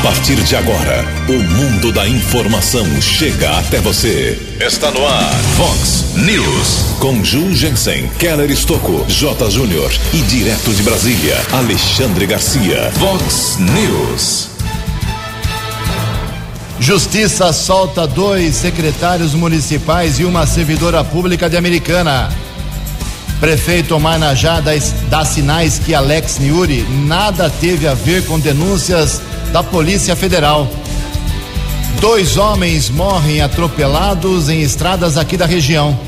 A partir de agora, o mundo da informação chega até você. Está no ar, Fox News. Com Ju Jensen, Keller Estocco, J. Júnior e direto de Brasília, Alexandre Garcia. Fox News. Justiça solta dois secretários municipais e uma servidora pública de Americana. Prefeito Omar dá sinais que Alex Niuri nada teve a ver com denúncias da Polícia Federal. Dois homens morrem atropelados em estradas aqui da região.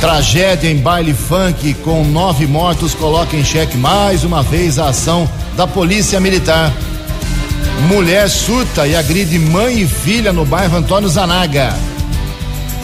Tragédia em baile funk com nove mortos coloca em xeque mais uma vez a ação da Polícia Militar. Mulher surta e agride mãe e filha no bairro Antônio Zanaga.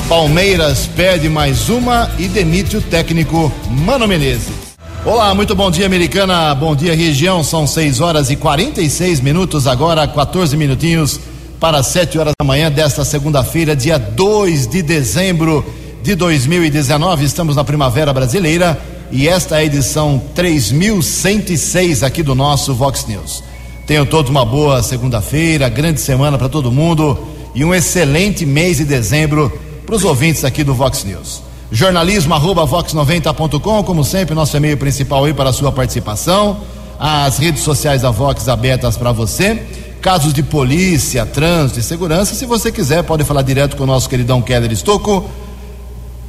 Palmeiras perde mais uma e demite o técnico Mano Menezes. Olá, muito bom dia, americana. Bom dia, região. São 6 horas e 46 minutos, agora 14 minutinhos para 7 horas da manhã desta segunda-feira, dia 2 de dezembro de 2019. Estamos na Primavera Brasileira e esta é a edição 3106 aqui do nosso Vox News. Tenham todos uma boa segunda-feira, grande semana para todo mundo e um excelente mês de dezembro para os ouvintes aqui do Vox News. Jornalismo arroba vox90.com, como sempre, nosso e-mail principal aí para a sua participação. As redes sociais da Vox abertas para você. Casos de polícia, trânsito e segurança, se você quiser, pode falar direto com o nosso queridão Keller Estocco,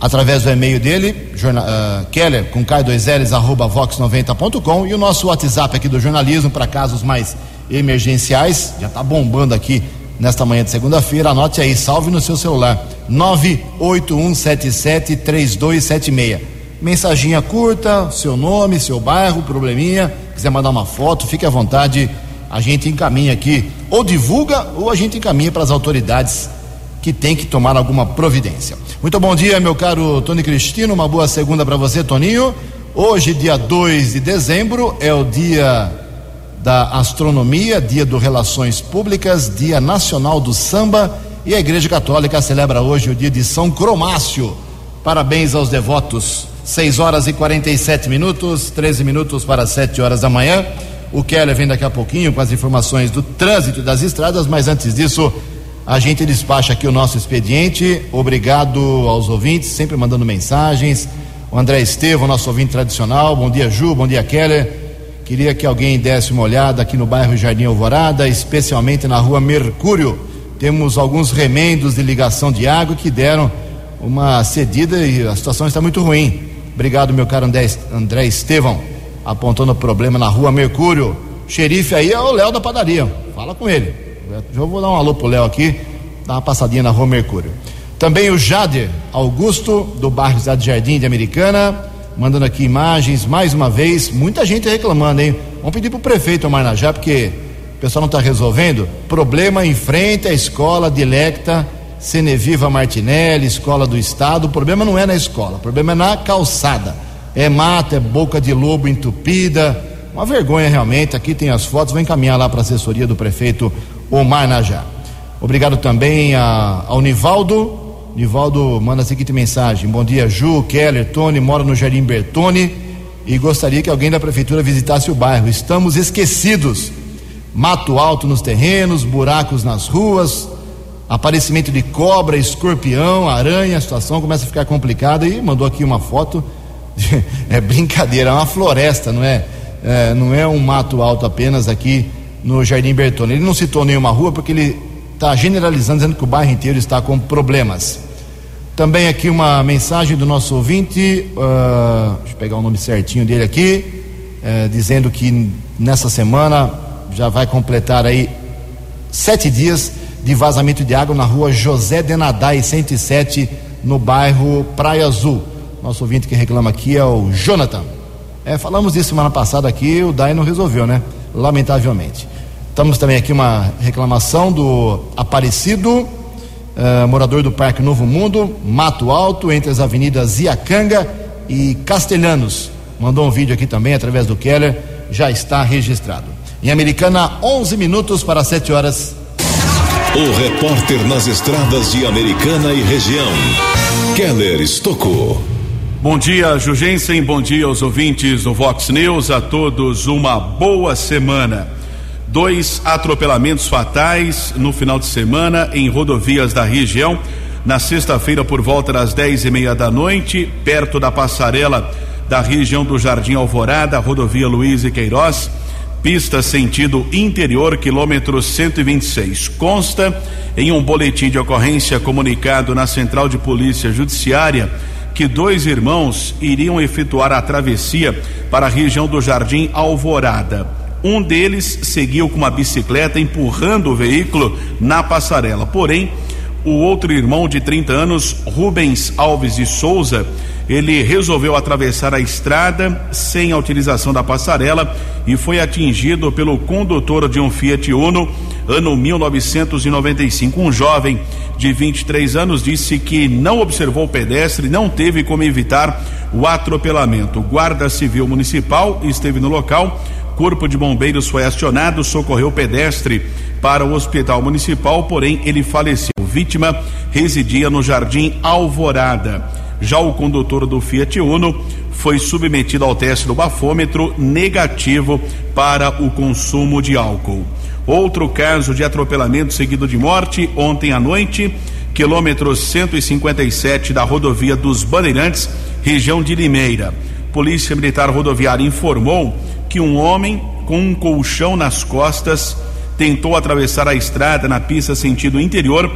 através do e-mail dele, jornal, uh, Keller, com K2Ls, arroba vox90.com, e o nosso WhatsApp aqui do jornalismo para casos mais emergenciais, já está bombando aqui nesta manhã de segunda-feira. Anote aí, salve no seu celular. 981773276. Mensaginha curta, seu nome, seu bairro, probleminha. Quiser mandar uma foto, fique à vontade. A gente encaminha aqui, ou divulga, ou a gente encaminha para as autoridades que tem que tomar alguma providência. Muito bom dia, meu caro Tony Cristino. Uma boa segunda para você, Toninho. Hoje, dia 2 de dezembro, é o dia da Astronomia, Dia do Relações Públicas, Dia Nacional do Samba e a Igreja Católica celebra hoje o dia de São Cromácio. Parabéns aos devotos. 6 horas e 47 minutos, 13 minutos para 7 horas da manhã. O Keller vem daqui a pouquinho com as informações do trânsito das estradas, mas antes disso, a gente despacha aqui o nosso expediente. Obrigado aos ouvintes, sempre mandando mensagens. O André Estevam, nosso ouvinte tradicional. Bom dia, Ju. Bom dia, Keller. Queria que alguém desse uma olhada aqui no bairro Jardim Alvorada, especialmente na rua Mercúrio. Temos alguns remendos de ligação de água que deram uma cedida e a situação está muito ruim. Obrigado, meu caro André, Estevão, apontando o problema na rua Mercúrio. Xerife aí é o Léo da padaria. Fala com ele. Já vou dar um alô pro Léo aqui, dar uma passadinha na rua Mercúrio. Também o Jader Augusto, do bairro Cidade Jardim de Americana mandando aqui imagens, mais uma vez, muita gente reclamando, hein? Vamos pedir para o prefeito Marnajá, porque o pessoal não está resolvendo. Problema em frente à escola Dilecta Ceneviva Martinelli, escola do Estado. O problema não é na escola, o problema é na calçada. É mata, é boca de lobo entupida. Uma vergonha realmente. Aqui tem as fotos, vou encaminhar lá para a assessoria do prefeito Omar Najá. Obrigado também a, Nivaldo Nivaldo manda a seguinte mensagem: Bom dia, Ju, Keller, Tony, moro no Jardim Bertone e gostaria que alguém da prefeitura visitasse o bairro. Estamos esquecidos. Mato alto nos terrenos, buracos nas ruas, aparecimento de cobra, escorpião, aranha, a situação começa a ficar complicada e mandou aqui uma foto. é brincadeira, é uma floresta, não é? é? Não é um mato alto apenas aqui no Jardim Bertone. Ele não citou nenhuma rua porque ele está generalizando, dizendo que o bairro inteiro está com problemas. Também aqui uma mensagem do nosso ouvinte, uh, deixa eu pegar o nome certinho dele aqui, uh, dizendo que nessa semana já vai completar aí sete dias de vazamento de água na rua José Denadai 107, no bairro Praia Azul. Nosso ouvinte que reclama aqui é o Jonathan. É, falamos disso semana passada aqui, o DAI não resolveu, né? Lamentavelmente. Estamos também aqui uma reclamação do Aparecido uh, morador do Parque Novo Mundo, Mato Alto, entre as avenidas Iacanga e Castelhanos. Mandou um vídeo aqui também através do Keller, já está registrado. Em Americana, 11 minutos para 7 horas. O repórter nas estradas de Americana e região, Keller Estocou. Bom dia, Jugensen. Bom dia aos ouvintes do Vox News. A todos uma boa semana. Dois atropelamentos fatais no final de semana em rodovias da região. Na sexta-feira, por volta das dez e meia da noite, perto da passarela da região do Jardim Alvorada, rodovia Luiz e Queiroz, pista sentido interior, quilômetro 126. Consta em um boletim de ocorrência comunicado na Central de Polícia Judiciária que dois irmãos iriam efetuar a travessia para a região do Jardim Alvorada. Um deles seguiu com uma bicicleta empurrando o veículo na passarela. Porém, o outro irmão de 30 anos, Rubens Alves de Souza, ele resolveu atravessar a estrada sem a utilização da passarela e foi atingido pelo condutor de um Fiat Uno, ano 1995. Um jovem de 23 anos disse que não observou o pedestre, não teve como evitar o atropelamento. O Guarda Civil Municipal esteve no local. Corpo de Bombeiros foi acionado, socorreu o pedestre para o Hospital Municipal, porém ele faleceu. Vítima residia no Jardim Alvorada. Já o condutor do Fiat Uno foi submetido ao teste do bafômetro negativo para o consumo de álcool. Outro caso de atropelamento seguido de morte ontem à noite, quilômetro 157 da rodovia dos Bandeirantes, região de Limeira. Polícia Militar Rodoviária informou que um homem com um colchão nas costas tentou atravessar a estrada na pista sentido interior,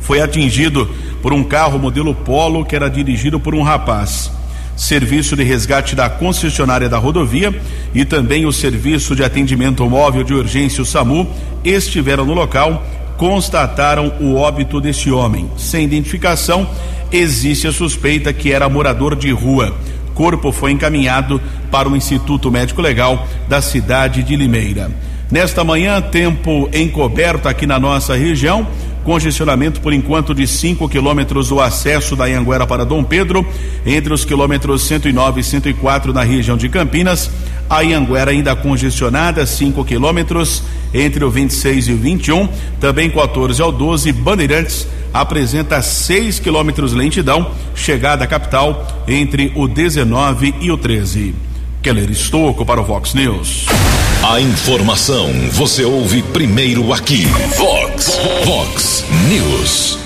foi atingido por um carro modelo Polo que era dirigido por um rapaz. Serviço de resgate da concessionária da rodovia e também o serviço de atendimento móvel de urgência o SAMU estiveram no local, constataram o óbito desse homem. Sem identificação, existe a suspeita que era morador de rua. Corpo foi encaminhado para o Instituto Médico Legal da cidade de Limeira. Nesta manhã, tempo encoberto aqui na nossa região congestionamento por enquanto de 5 quilômetros do acesso da Anguera para Dom Pedro, entre os quilômetros 109 e 104 na região de Campinas. A Anguera ainda congestionada, 5 quilômetros entre o 26 e o 21. Também 14 ao 12, Bandeirantes apresenta 6 quilômetros lentidão, chegada à capital entre o 19 e o 13. Keller Estocco para o Vox News. A informação você ouve primeiro aqui. Vox, Vox News.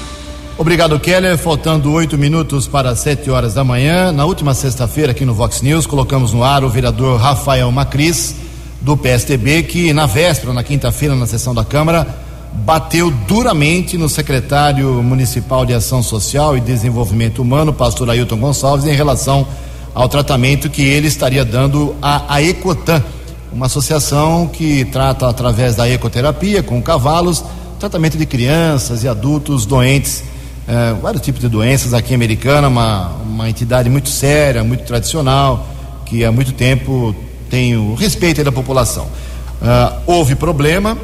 Obrigado, Keller. Faltando oito minutos para sete horas da manhã. Na última sexta-feira, aqui no Vox News, colocamos no ar o vereador Rafael Macris, do PSTB, que na véspera, na quinta-feira, na sessão da Câmara, bateu duramente no secretário municipal de Ação Social e Desenvolvimento Humano, pastor Ailton Gonçalves, em relação ao tratamento que ele estaria dando à, Ecotan uma associação que trata através da ecoterapia com cavalos, tratamento de crianças e adultos doentes, é, vários tipos de doenças aqui em Americana, uma, uma entidade muito séria, muito tradicional, que há muito tempo tem o respeito da população. Uh, houve problema,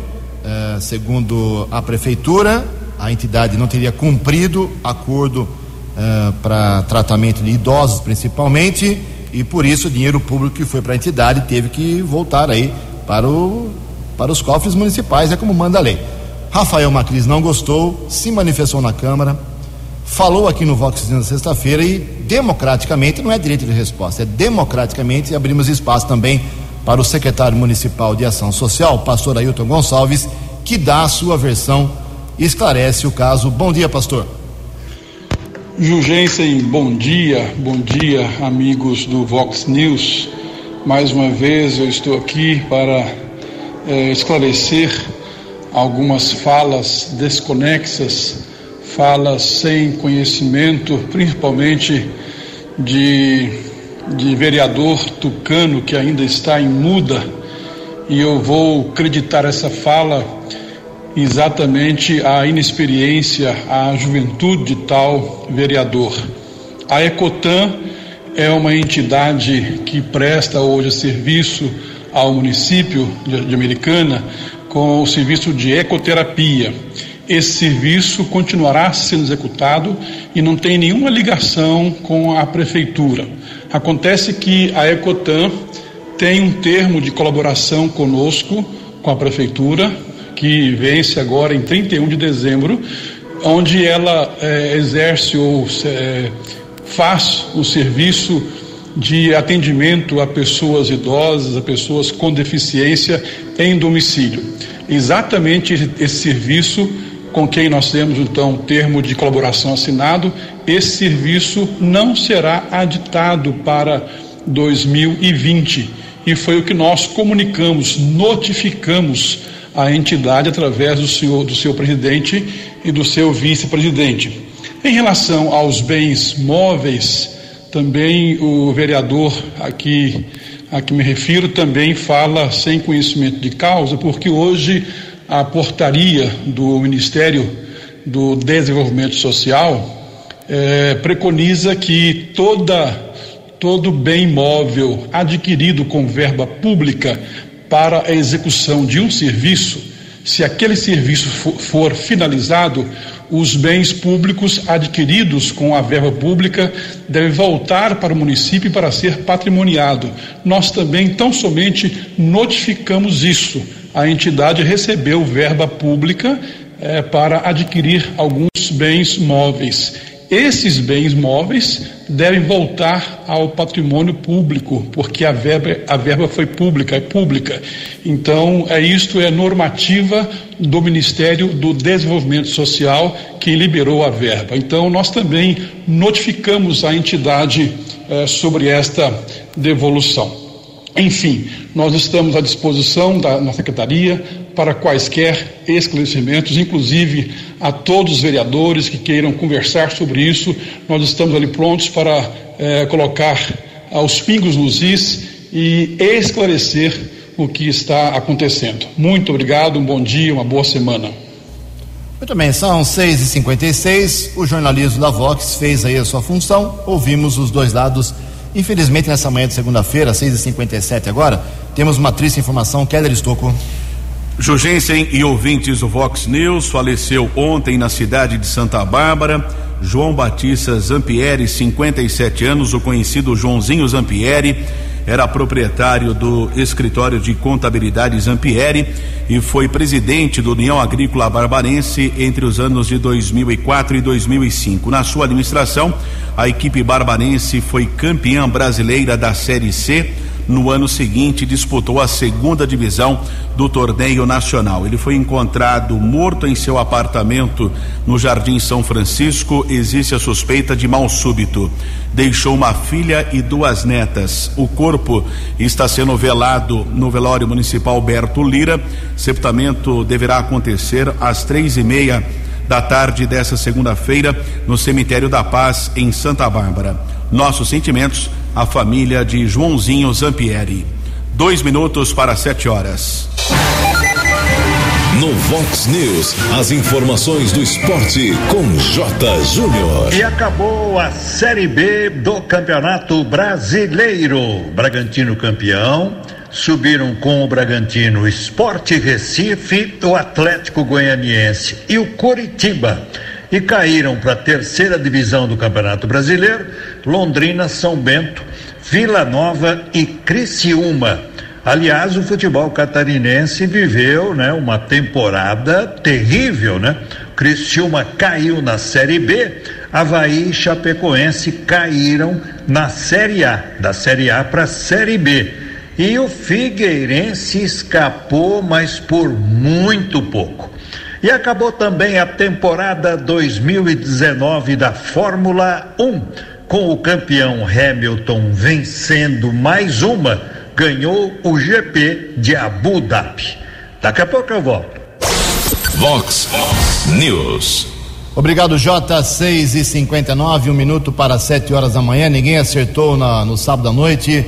uh, segundo a prefeitura, a entidade não teria cumprido acordo uh, para tratamento de idosos, principalmente e por isso o dinheiro público que foi para a entidade teve que voltar aí para, o, para os cofres municipais, é como manda a lei. Rafael Macris não gostou, se manifestou na Câmara, falou aqui no Vox na sexta-feira e democraticamente, não é direito de resposta, é democraticamente abrimos espaço também para o secretário municipal de Ação Social, pastor Ailton Gonçalves, que dá a sua versão e esclarece o caso. Bom dia, pastor. Jugensen, bom dia, bom dia, amigos do Vox News. Mais uma vez eu estou aqui para é, esclarecer algumas falas desconexas, falas sem conhecimento, principalmente de, de vereador tucano que ainda está em muda, e eu vou acreditar essa fala exatamente a inexperiência, a juventude de tal vereador. A Ecotan é uma entidade que presta hoje serviço ao município de Americana com o serviço de ecoterapia. Esse serviço continuará sendo executado e não tem nenhuma ligação com a prefeitura. Acontece que a Ecotan tem um termo de colaboração conosco, com a prefeitura, que vence agora em 31 de dezembro, onde ela é, exerce ou é, faz o serviço de atendimento a pessoas idosas, a pessoas com deficiência em domicílio. Exatamente esse serviço com quem nós temos então termo de colaboração assinado, esse serviço não será aditado para 2020 e foi o que nós comunicamos, notificamos a entidade através do senhor, do seu presidente e do seu vice-presidente. Em relação aos bens móveis, também o vereador aqui a que me refiro também fala sem conhecimento de causa, porque hoje a portaria do Ministério do Desenvolvimento Social é, preconiza que toda todo bem móvel adquirido com verba pública para a execução de um serviço, se aquele serviço for, for finalizado, os bens públicos adquiridos com a verba pública devem voltar para o município para ser patrimoniado. Nós também tão somente notificamos isso. A entidade recebeu verba pública eh, para adquirir alguns bens móveis. Esses bens móveis devem voltar ao patrimônio público, porque a verba, a verba foi pública, é pública. Então, é isto é normativa do Ministério do Desenvolvimento Social que liberou a verba. Então, nós também notificamos a entidade eh, sobre esta devolução. Enfim, nós estamos à disposição da nossa secretaria para quaisquer esclarecimentos, inclusive a todos os vereadores que queiram conversar sobre isso. Nós estamos ali prontos para eh, colocar aos pingos nos is e esclarecer o que está acontecendo. Muito obrigado, um bom dia, uma boa semana. Muito bem, são 6h56. O jornalismo da Vox fez aí a sua função. Ouvimos os dois lados Infelizmente, nessa manhã de segunda-feira, 6h57 agora, temos uma triste informação. Keller Estocco. Jugensen e ouvintes do Vox News, faleceu ontem na cidade de Santa Bárbara João Batista Zampieri, 57 anos, o conhecido Joãozinho Zampieri era proprietário do escritório de contabilidade Zampieri e foi presidente do União Agrícola Barbarense entre os anos de 2004 e 2005. Na sua administração, a equipe barbarense foi campeã brasileira da Série C no ano seguinte disputou a segunda divisão do torneio nacional. Ele foi encontrado morto em seu apartamento no Jardim São Francisco. Existe a suspeita de mal súbito. Deixou uma filha e duas netas. O corpo está sendo velado no velório municipal Alberto Lira. Sepultamento deverá acontecer às três e meia da tarde dessa segunda-feira no cemitério da Paz em Santa Bárbara. Nossos sentimentos à família de Joãozinho Zampieri. Dois minutos para sete horas. No Vox News, as informações do esporte com J. Júnior. E acabou a Série B do Campeonato Brasileiro. Bragantino campeão. Subiram com o Bragantino Esporte Recife, o Atlético Goianiense e o Coritiba e caíram para a terceira divisão do Campeonato Brasileiro Londrina, São Bento, Vila Nova e Criciúma. Aliás, o futebol catarinense viveu, né, uma temporada terrível, né? Criciúma caiu na Série B, Havaí e Chapecoense caíram na Série A, da Série A para a Série B. E o Figueirense escapou, mas por muito pouco. E acabou também a temporada 2019 da Fórmula 1, com o campeão Hamilton vencendo mais uma, ganhou o GP de Abu Dhabi. Daqui a pouco eu volto. Vox News. Obrigado, J. 6 e 59 um minuto para 7 horas da manhã. Ninguém acertou na, no sábado à noite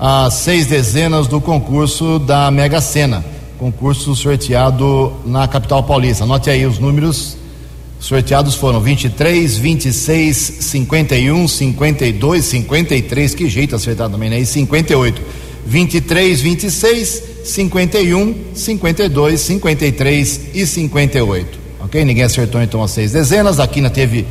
as seis dezenas do concurso da Mega Sena concurso sorteado na capital paulista. Anote aí os números sorteados foram 23, 26, 51, 52, 53, que jeito acertado também, né? E 58. 23, 26, 51, 52, 53 e 58. Ok? Ninguém acertou então as seis dezenas. A Quina teve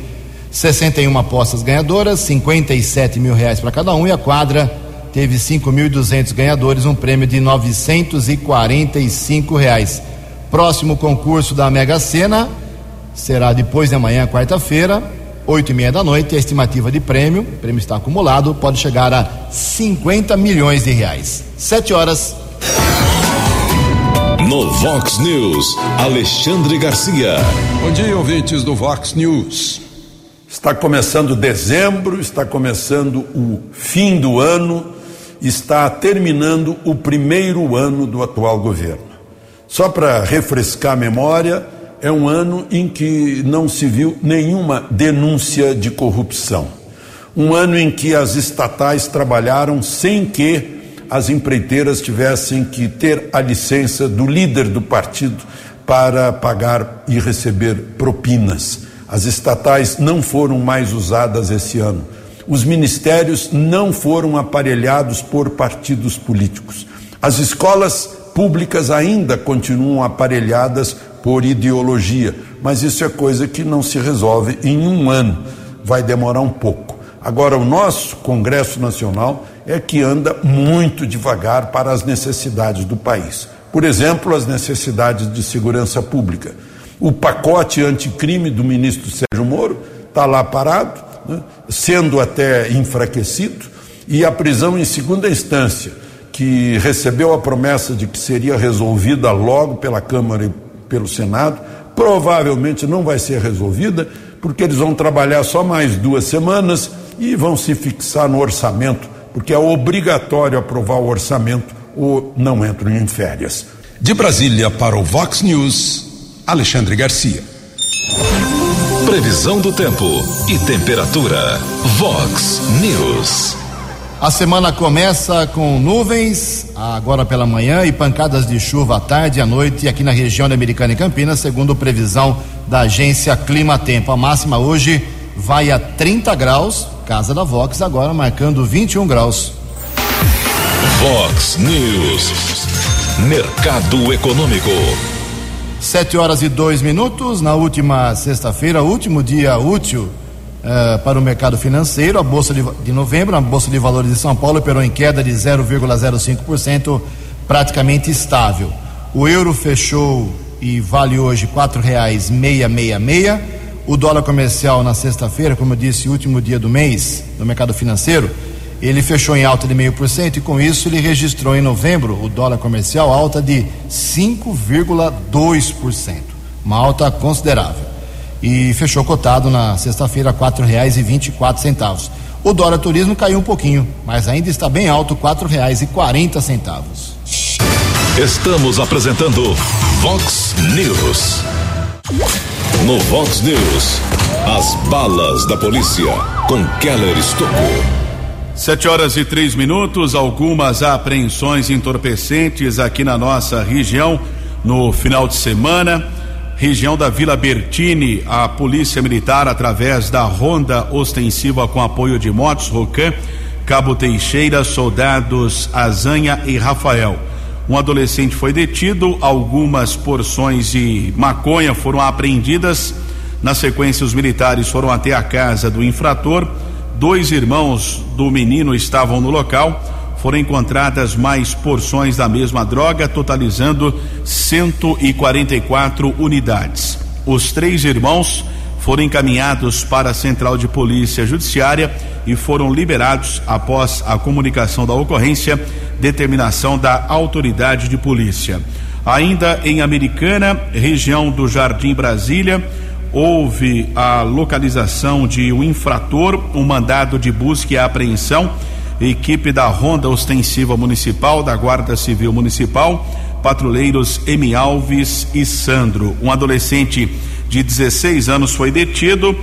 61 apostas ganhadoras, 57 mil reais para cada um e a quadra teve 5.200 ganhadores, um prêmio de 945 reais. Próximo concurso da Mega Sena será depois de amanhã, quarta-feira, oito e meia da noite. A estimativa de prêmio, o prêmio está acumulado, pode chegar a 50 milhões de reais. Sete horas. No Vox News, Alexandre Garcia. Bom dia, ouvintes do Vox News. Está começando dezembro, está começando o fim do ano, está terminando o primeiro ano do atual governo. Só para refrescar a memória, é um ano em que não se viu nenhuma denúncia de corrupção. Um ano em que as estatais trabalharam sem que as empreiteiras tivessem que ter a licença do líder do partido para pagar e receber propinas. As estatais não foram mais usadas esse ano. Os ministérios não foram aparelhados por partidos políticos. As escolas públicas ainda continuam aparelhadas por ideologia, mas isso é coisa que não se resolve em um ano, vai demorar um pouco. Agora, o nosso Congresso Nacional é que anda muito devagar para as necessidades do país. Por exemplo, as necessidades de segurança pública. O pacote anticrime do ministro Sérgio Moro está lá parado, né, sendo até enfraquecido, e a prisão em segunda instância que recebeu a promessa de que seria resolvida logo pela Câmara e pelo Senado, provavelmente não vai ser resolvida, porque eles vão trabalhar só mais duas semanas e vão se fixar no orçamento, porque é obrigatório aprovar o orçamento ou não entram em férias. De Brasília para o Vox News, Alexandre Garcia. Previsão do tempo e temperatura. Vox News. A semana começa com nuvens agora pela manhã e pancadas de chuva à tarde e à noite aqui na região de Americana e Campinas, segundo previsão da agência Clima Tempo. A máxima hoje vai a 30 graus, casa da Vox agora marcando 21 graus. Vox News. Mercado Econômico. Sete horas e dois minutos na última sexta-feira, último dia útil uh, para o mercado financeiro. A Bolsa de, de novembro, a Bolsa de Valores de São Paulo, operou em queda de 0,05%, praticamente estável. O euro fechou e vale hoje meia, meia. O dólar comercial na sexta-feira, como eu disse, último dia do mês no mercado financeiro, ele fechou em alta de meio por cento e com isso ele registrou em novembro o dólar comercial alta de 5,2%, uma alta considerável e fechou cotado na sexta-feira quatro reais e vinte e quatro centavos. O dólar turismo caiu um pouquinho, mas ainda está bem alto, quatro reais e quarenta centavos. Estamos apresentando Vox News. No Vox News, as balas da polícia com Keller Estocou. Sete horas e três minutos, algumas apreensões entorpecentes aqui na nossa região no final de semana região da Vila Bertini, a Polícia Militar, através da ronda ostensiva com apoio de motos Rocan, Cabo Teixeira, soldados Azanha e Rafael. Um adolescente foi detido, algumas porções de maconha foram apreendidas. Na sequência, os militares foram até a casa do infrator. Dois irmãos do menino estavam no local foram encontradas mais porções da mesma droga, totalizando 144 unidades. Os três irmãos foram encaminhados para a Central de Polícia Judiciária e foram liberados após a comunicação da ocorrência, determinação da autoridade de polícia. Ainda em Americana, região do Jardim Brasília, houve a localização de um infrator, um mandado de busca e apreensão equipe da Ronda Ostensiva Municipal, da Guarda Civil Municipal, patrulheiros Emi Alves e Sandro. Um adolescente de 16 anos foi detido.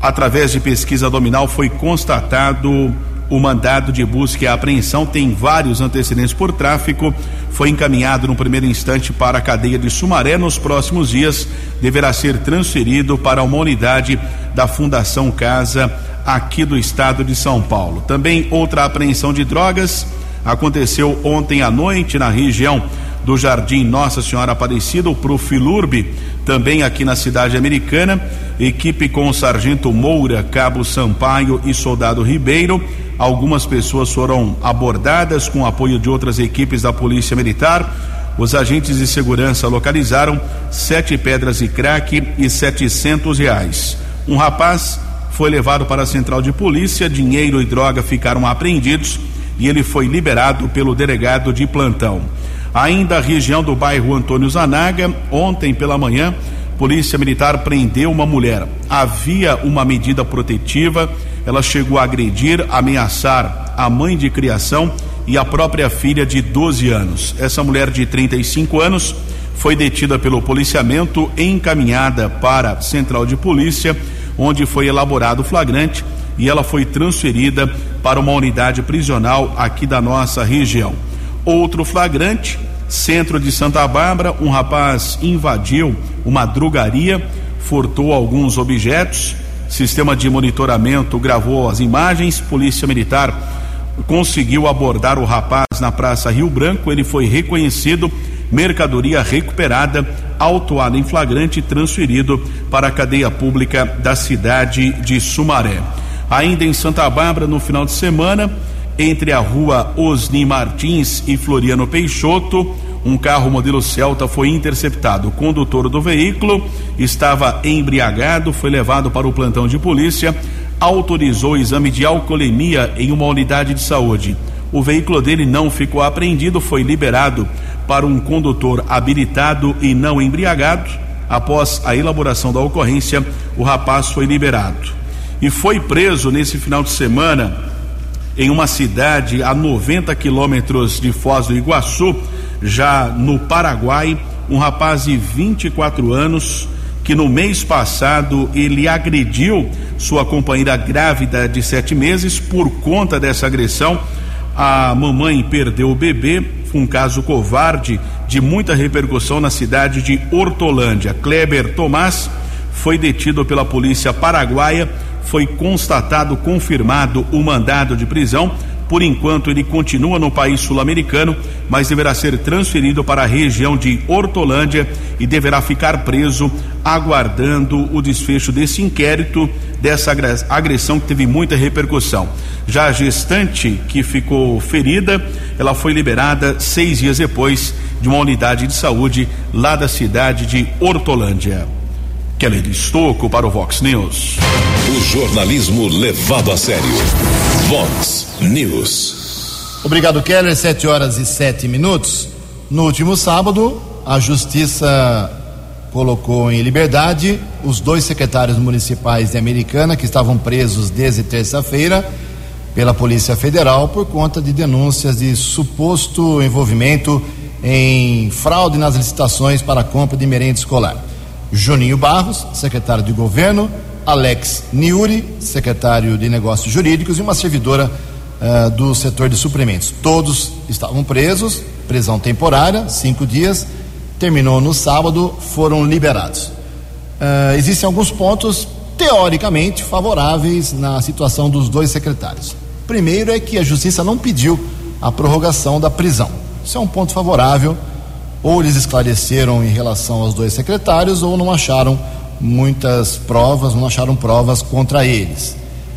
Através de pesquisa dominal foi constatado o mandado de busca e apreensão tem vários antecedentes por tráfico. Foi encaminhado no primeiro instante para a cadeia de Sumaré. Nos próximos dias, deverá ser transferido para uma unidade da Fundação Casa aqui do estado de São Paulo. Também outra apreensão de drogas aconteceu ontem à noite na região do Jardim Nossa Senhora Aparecida, o Profilurbe, também aqui na cidade americana. Equipe com o Sargento Moura, Cabo Sampaio e Soldado Ribeiro. Algumas pessoas foram abordadas com apoio de outras equipes da Polícia Militar. Os agentes de segurança localizaram sete pedras de crack e setecentos reais. Um rapaz foi levado para a central de polícia, dinheiro e droga ficaram apreendidos e ele foi liberado pelo delegado de plantão. Ainda a região do bairro Antônio Zanaga, ontem pela manhã, Polícia Militar prendeu uma mulher. Havia uma medida protetiva, ela chegou a agredir, ameaçar a mãe de criação e a própria filha de 12 anos. Essa mulher de 35 anos foi detida pelo policiamento, encaminhada para a central de polícia, onde foi elaborado o flagrante e ela foi transferida para uma unidade prisional aqui da nossa região. Outro flagrante, centro de Santa Bárbara, um rapaz invadiu uma drogaria, furtou alguns objetos, sistema de monitoramento gravou as imagens, polícia militar conseguiu abordar o rapaz na Praça Rio Branco, ele foi reconhecido, mercadoria recuperada, autuado em flagrante e transferido para a cadeia pública da cidade de Sumaré. Ainda em Santa Bárbara, no final de semana, entre a rua Osni Martins e Floriano Peixoto, um carro modelo Celta foi interceptado. O condutor do veículo estava embriagado, foi levado para o plantão de polícia, autorizou o exame de alcoolemia em uma unidade de saúde. O veículo dele não ficou apreendido, foi liberado para um condutor habilitado e não embriagado. Após a elaboração da ocorrência, o rapaz foi liberado. E foi preso nesse final de semana em uma cidade a 90 quilômetros de Foz do Iguaçu, já no Paraguai, um rapaz de 24 anos que no mês passado ele agrediu sua companheira grávida de sete meses. Por conta dessa agressão, a mamãe perdeu o bebê. Foi um caso covarde de muita repercussão na cidade de Hortolândia. Kleber Tomás foi detido pela polícia paraguaia foi constatado, confirmado o mandado de prisão. Por enquanto, ele continua no país sul-americano, mas deverá ser transferido para a região de Hortolândia e deverá ficar preso, aguardando o desfecho desse inquérito, dessa agressão que teve muita repercussão. Já a gestante que ficou ferida, ela foi liberada seis dias depois de uma unidade de saúde lá da cidade de Hortolândia. Kelly Estocco para o Vox News. O jornalismo levado a sério. Vox News. Obrigado, Keller. Sete horas e sete minutos. No último sábado, a Justiça colocou em liberdade os dois secretários municipais de Americana que estavam presos desde terça-feira pela Polícia Federal por conta de denúncias de suposto envolvimento em fraude nas licitações para a compra de merenda escolar. Juninho Barros, secretário de governo, Alex Niuri, secretário de negócios jurídicos, e uma servidora uh, do setor de suprimentos. Todos estavam presos, prisão temporária, cinco dias, terminou no sábado, foram liberados. Uh, existem alguns pontos teoricamente favoráveis na situação dos dois secretários. Primeiro é que a justiça não pediu a prorrogação da prisão. Isso é um ponto favorável ou eles esclareceram em relação aos dois secretários ou não acharam muitas provas, não acharam provas contra eles.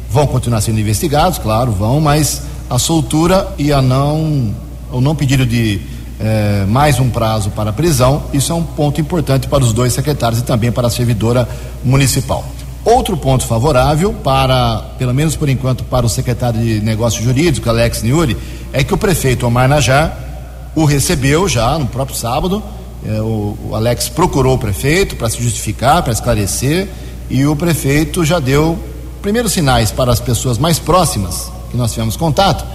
Vão continuar sendo investigados, claro, vão, mas a soltura e a não o não pedido de eh, mais um prazo para a prisão, isso é um ponto importante para os dois secretários e também para a servidora municipal. Outro ponto favorável para, pelo menos por enquanto, para o secretário de Negócios Jurídicos, Alex Niuri, é que o prefeito Omar Najar o recebeu já no próprio sábado. É, o, o, Alex procurou o prefeito para se justificar, para esclarecer, e o prefeito já deu primeiros sinais para as pessoas mais próximas que nós tivemos contato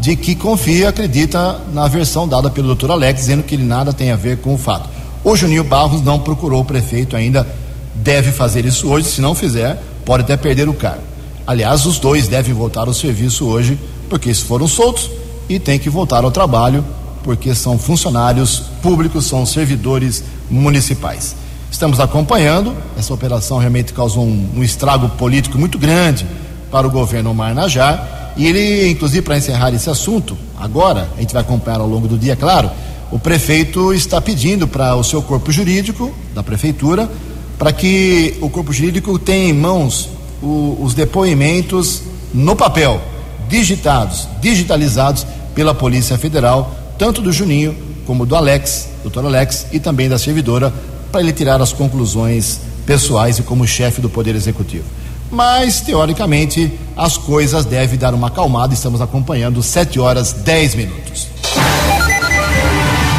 de que confia, acredita na versão dada pelo doutor Alex, dizendo que ele nada tem a ver com o fato. O Juninho Barros não procurou o prefeito ainda, deve fazer isso hoje, se não fizer, pode até perder o cargo. Aliás, os dois devem voltar ao serviço hoje, porque eles foram soltos e têm que voltar ao trabalho porque são funcionários públicos, são servidores municipais. Estamos acompanhando, essa operação realmente causou um, um estrago político muito grande para o governo Omar Najar. E ele, inclusive, para encerrar esse assunto, agora, a gente vai acompanhar ao longo do dia, claro, o prefeito está pedindo para o seu corpo jurídico, da prefeitura, para que o corpo jurídico tenha em mãos o, os depoimentos no papel, digitados, digitalizados pela Polícia Federal, tanto do Juninho como do Alex, doutor Alex, e também da servidora, para ele tirar as conclusões pessoais e como chefe do Poder Executivo. mas teoricamente as coisas devem dar uma acalmada. Estamos acompanhando 7 horas 10 minutos.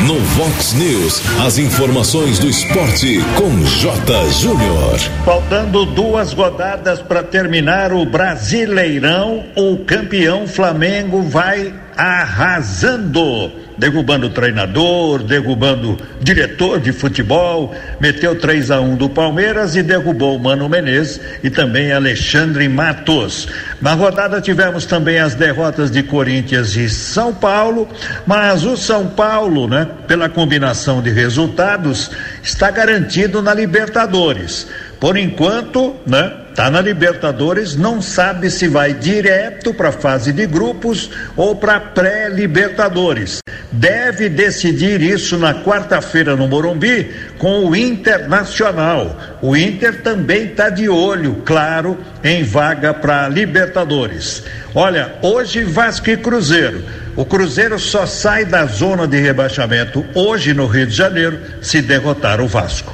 No Vox News, as informações do esporte com J. Júnior. Faltando duas rodadas para terminar o Brasileirão, o campeão Flamengo vai arrasando derrubando treinador, derrubando diretor de futebol, meteu 3 a 1 do Palmeiras e derrubou o Mano Menezes e também Alexandre Matos. Na rodada tivemos também as derrotas de Corinthians e São Paulo, mas o São Paulo, né, pela combinação de resultados, está garantido na Libertadores. Por enquanto, né, tá na Libertadores, não sabe se vai direto para a fase de grupos ou para pré-Libertadores. Deve decidir isso na quarta-feira no Morumbi com o Internacional. O Inter também está de olho, claro, em vaga para Libertadores. Olha, hoje Vasco e Cruzeiro. O Cruzeiro só sai da zona de rebaixamento hoje no Rio de Janeiro se derrotar o Vasco.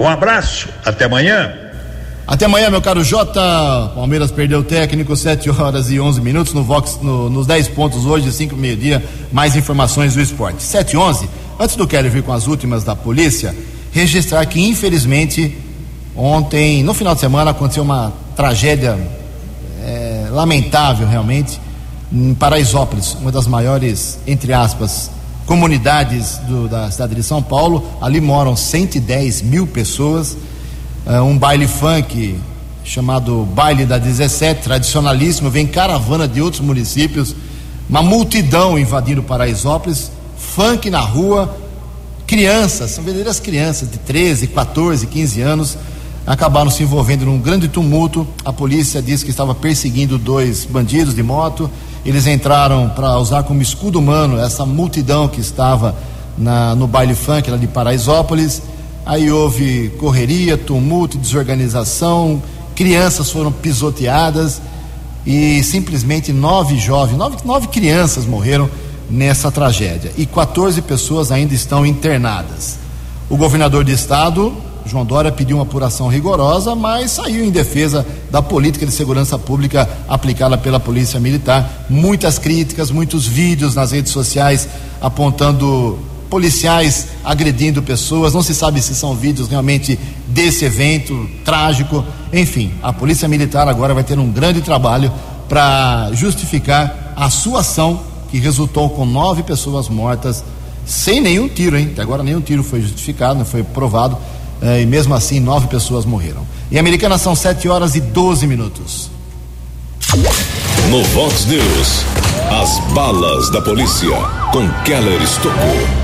Um abraço, até amanhã. Até amanhã, meu caro Jota. Palmeiras perdeu o técnico, 7 horas e 11 minutos no Vox, no, nos 10 pontos hoje, 5 meio-dia. Mais informações do esporte. 7 e 11. Antes do Kelly vir com as últimas da polícia, registrar que, infelizmente, ontem, no final de semana, aconteceu uma tragédia é, lamentável, realmente, em Paraisópolis, uma das maiores, entre aspas, comunidades do, da cidade de São Paulo. Ali moram 110 mil pessoas um baile funk chamado Baile da 17, tradicionalíssimo, vem caravana de outros municípios, uma multidão invadindo Paraisópolis, funk na rua, crianças, são verdadeiras crianças de 13, 14, 15 anos, acabaram se envolvendo num grande tumulto. A polícia disse que estava perseguindo dois bandidos de moto. Eles entraram para usar como escudo humano essa multidão que estava na, no baile funk lá de Paraisópolis. Aí houve correria, tumulto, desorganização, crianças foram pisoteadas e simplesmente nove jovens, nove, nove crianças morreram nessa tragédia e 14 pessoas ainda estão internadas. O governador de estado, João Dória, pediu uma apuração rigorosa, mas saiu em defesa da política de segurança pública aplicada pela Polícia Militar. Muitas críticas, muitos vídeos nas redes sociais apontando policiais agredindo pessoas, não se sabe se são vídeos realmente desse evento trágico. Enfim, a Polícia Militar agora vai ter um grande trabalho para justificar a sua ação que resultou com nove pessoas mortas sem nenhum tiro, hein? Até agora nenhum tiro foi justificado, não foi provado, eh, e mesmo assim nove pessoas morreram. Em Americana são sete horas e doze minutos. No Vox News, as balas da polícia com Keller Estocou.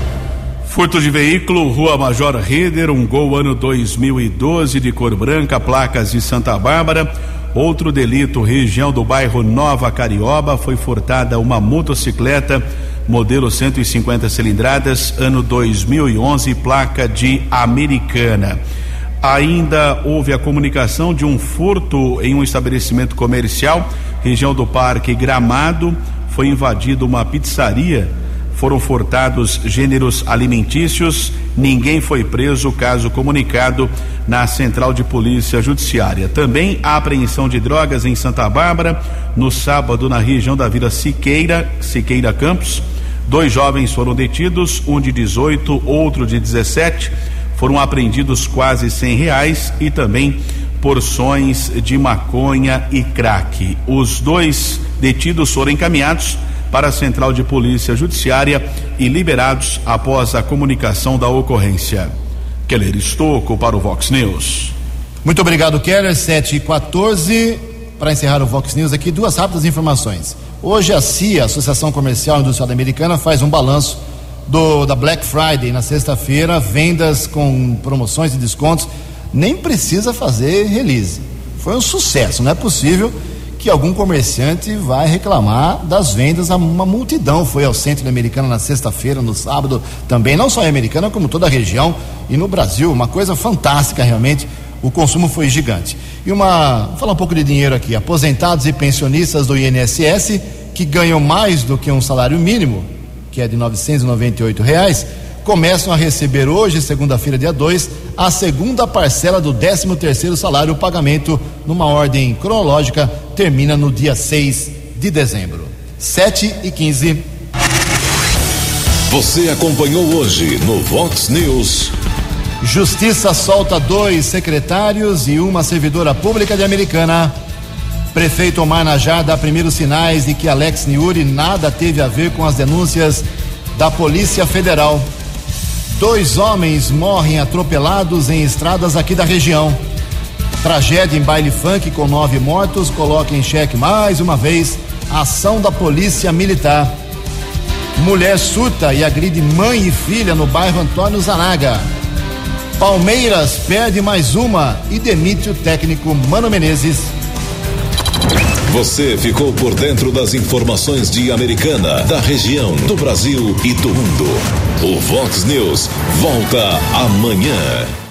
Furto de veículo, Rua Major Reder, um gol ano 2012 de cor branca, placas de Santa Bárbara. Outro delito, região do bairro Nova Carioba, foi furtada uma motocicleta modelo 150 cilindradas, ano 2011, placa de Americana. Ainda houve a comunicação de um furto em um estabelecimento comercial, região do Parque Gramado. Foi invadida uma pizzaria foram furtados gêneros alimentícios, ninguém foi preso, caso comunicado na Central de Polícia Judiciária. Também a apreensão de drogas em Santa Bárbara, no sábado na região da Vila Siqueira, Siqueira Campos. Dois jovens foram detidos, um de 18, outro de 17. Foram apreendidos quase cem reais e também porções de maconha e crack. Os dois detidos foram encaminhados para a Central de Polícia Judiciária e liberados após a comunicação da ocorrência. Keller Estocco para o Vox News. Muito obrigado, Keller. 7 e 14 Para encerrar o Vox News aqui, duas rápidas informações. Hoje a CIA, Associação Comercial Industrial Americana, faz um balanço do, da Black Friday na sexta-feira, vendas com promoções e descontos. Nem precisa fazer release. Foi um sucesso, não é possível que algum comerciante vai reclamar das vendas. Uma multidão foi ao centro da Americana na sexta-feira, no sábado também, não só em Americana, como toda a região e no Brasil. Uma coisa fantástica realmente. O consumo foi gigante. E uma, vou falar um pouco de dinheiro aqui. Aposentados e pensionistas do INSS que ganham mais do que um salário mínimo, que é de 998 reais, começam a receber hoje, segunda-feira, dia 2, a segunda parcela do 13 terceiro salário. O pagamento, numa ordem cronológica, termina no dia 6 de dezembro. 7 e 15. Você acompanhou hoje no Vox News. Justiça solta dois secretários e uma servidora pública de Americana. Prefeito Omar Najar dá primeiros sinais de que Alex Niuri nada teve a ver com as denúncias da Polícia Federal. Dois homens morrem atropelados em estradas aqui da região. Tragédia em baile funk com nove mortos coloca em xeque mais uma vez a ação da Polícia Militar. Mulher surta e agride mãe e filha no bairro Antônio Zanaga. Palmeiras perde mais uma e demite o técnico Mano Menezes. Você ficou por dentro das informações de Americana, da região, do Brasil e do mundo. O Vox News volta amanhã.